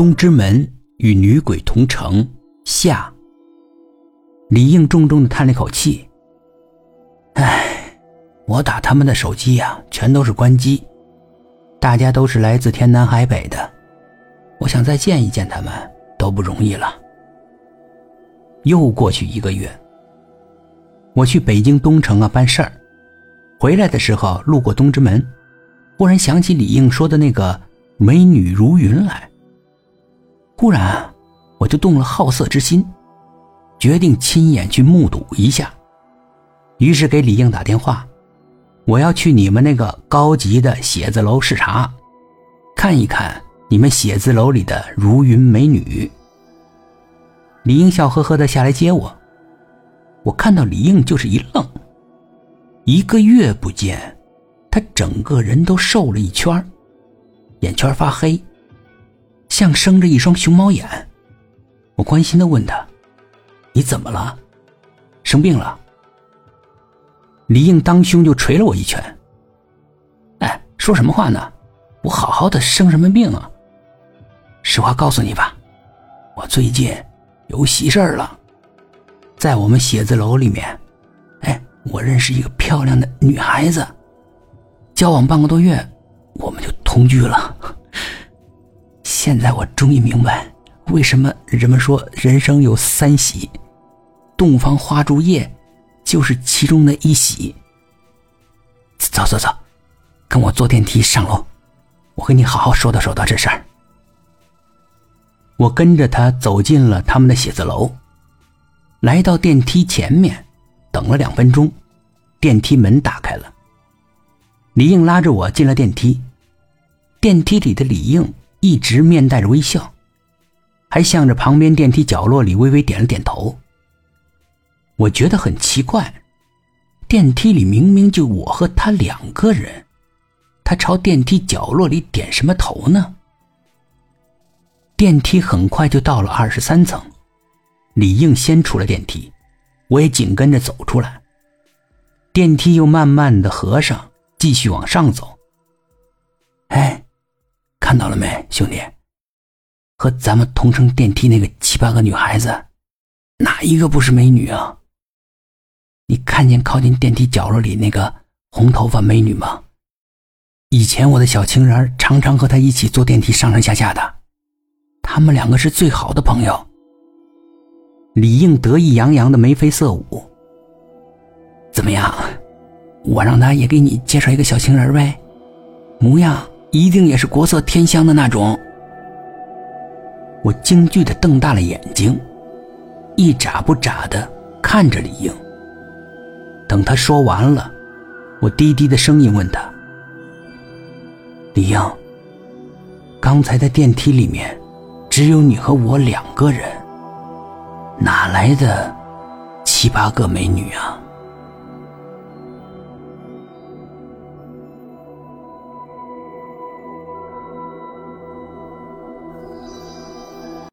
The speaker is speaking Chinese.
东直门与女鬼同城下。李应重重的叹了口气：“唉，我打他们的手机呀，全都是关机。大家都是来自天南海北的，我想再见一见他们都不容易了。”又过去一个月，我去北京东城啊办事儿，回来的时候路过东直门，忽然想起李应说的那个美女如云来。忽然，我就动了好色之心，决定亲眼去目睹一下。于是给李应打电话，我要去你们那个高级的写字楼视察，看一看你们写字楼里的如云美女。李应笑呵呵的下来接我，我看到李应就是一愣。一个月不见，他整个人都瘦了一圈眼圈发黑，像生着一双熊猫眼。我关心的问他：“你怎么了？生病了？”李应当胸就捶了我一拳。哎，说什么话呢？我好好的，生什么病啊？实话告诉你吧，我最近……有喜事儿了，在我们写字楼里面，哎，我认识一个漂亮的女孩子，交往半个多月，我们就同居了。现在我终于明白，为什么人们说人生有三喜，洞房花烛夜就是其中的一喜。走走走，跟我坐电梯上楼，我和你好好说道说道这事儿。我跟着他走进了他们的写字楼，来到电梯前面，等了两分钟，电梯门打开了。李应拉着我进了电梯，电梯里的李应一直面带着微笑，还向着旁边电梯角落里微微点了点头。我觉得很奇怪，电梯里明明就我和他两个人，他朝电梯角落里点什么头呢？电梯很快就到了二十三层，李应先出了电梯，我也紧跟着走出来。电梯又慢慢的合上，继续往上走。哎，看到了没，兄弟？和咱们同乘电梯那个七八个女孩子，哪一个不是美女啊？你看见靠近电梯角落里那个红头发美女吗？以前我的小情人常常和她一起坐电梯上上下下的。他们两个是最好的朋友。李应得意洋洋的眉飞色舞。怎么样？我让他也给你介绍一个小情人呗，模样一定也是国色天香的那种。我惊惧的瞪大了眼睛，一眨不眨的看着李英。等他说完了，我低低的声音问他：“李英，刚才在电梯里面。”只有你和我两个人，哪来的七八个美女啊？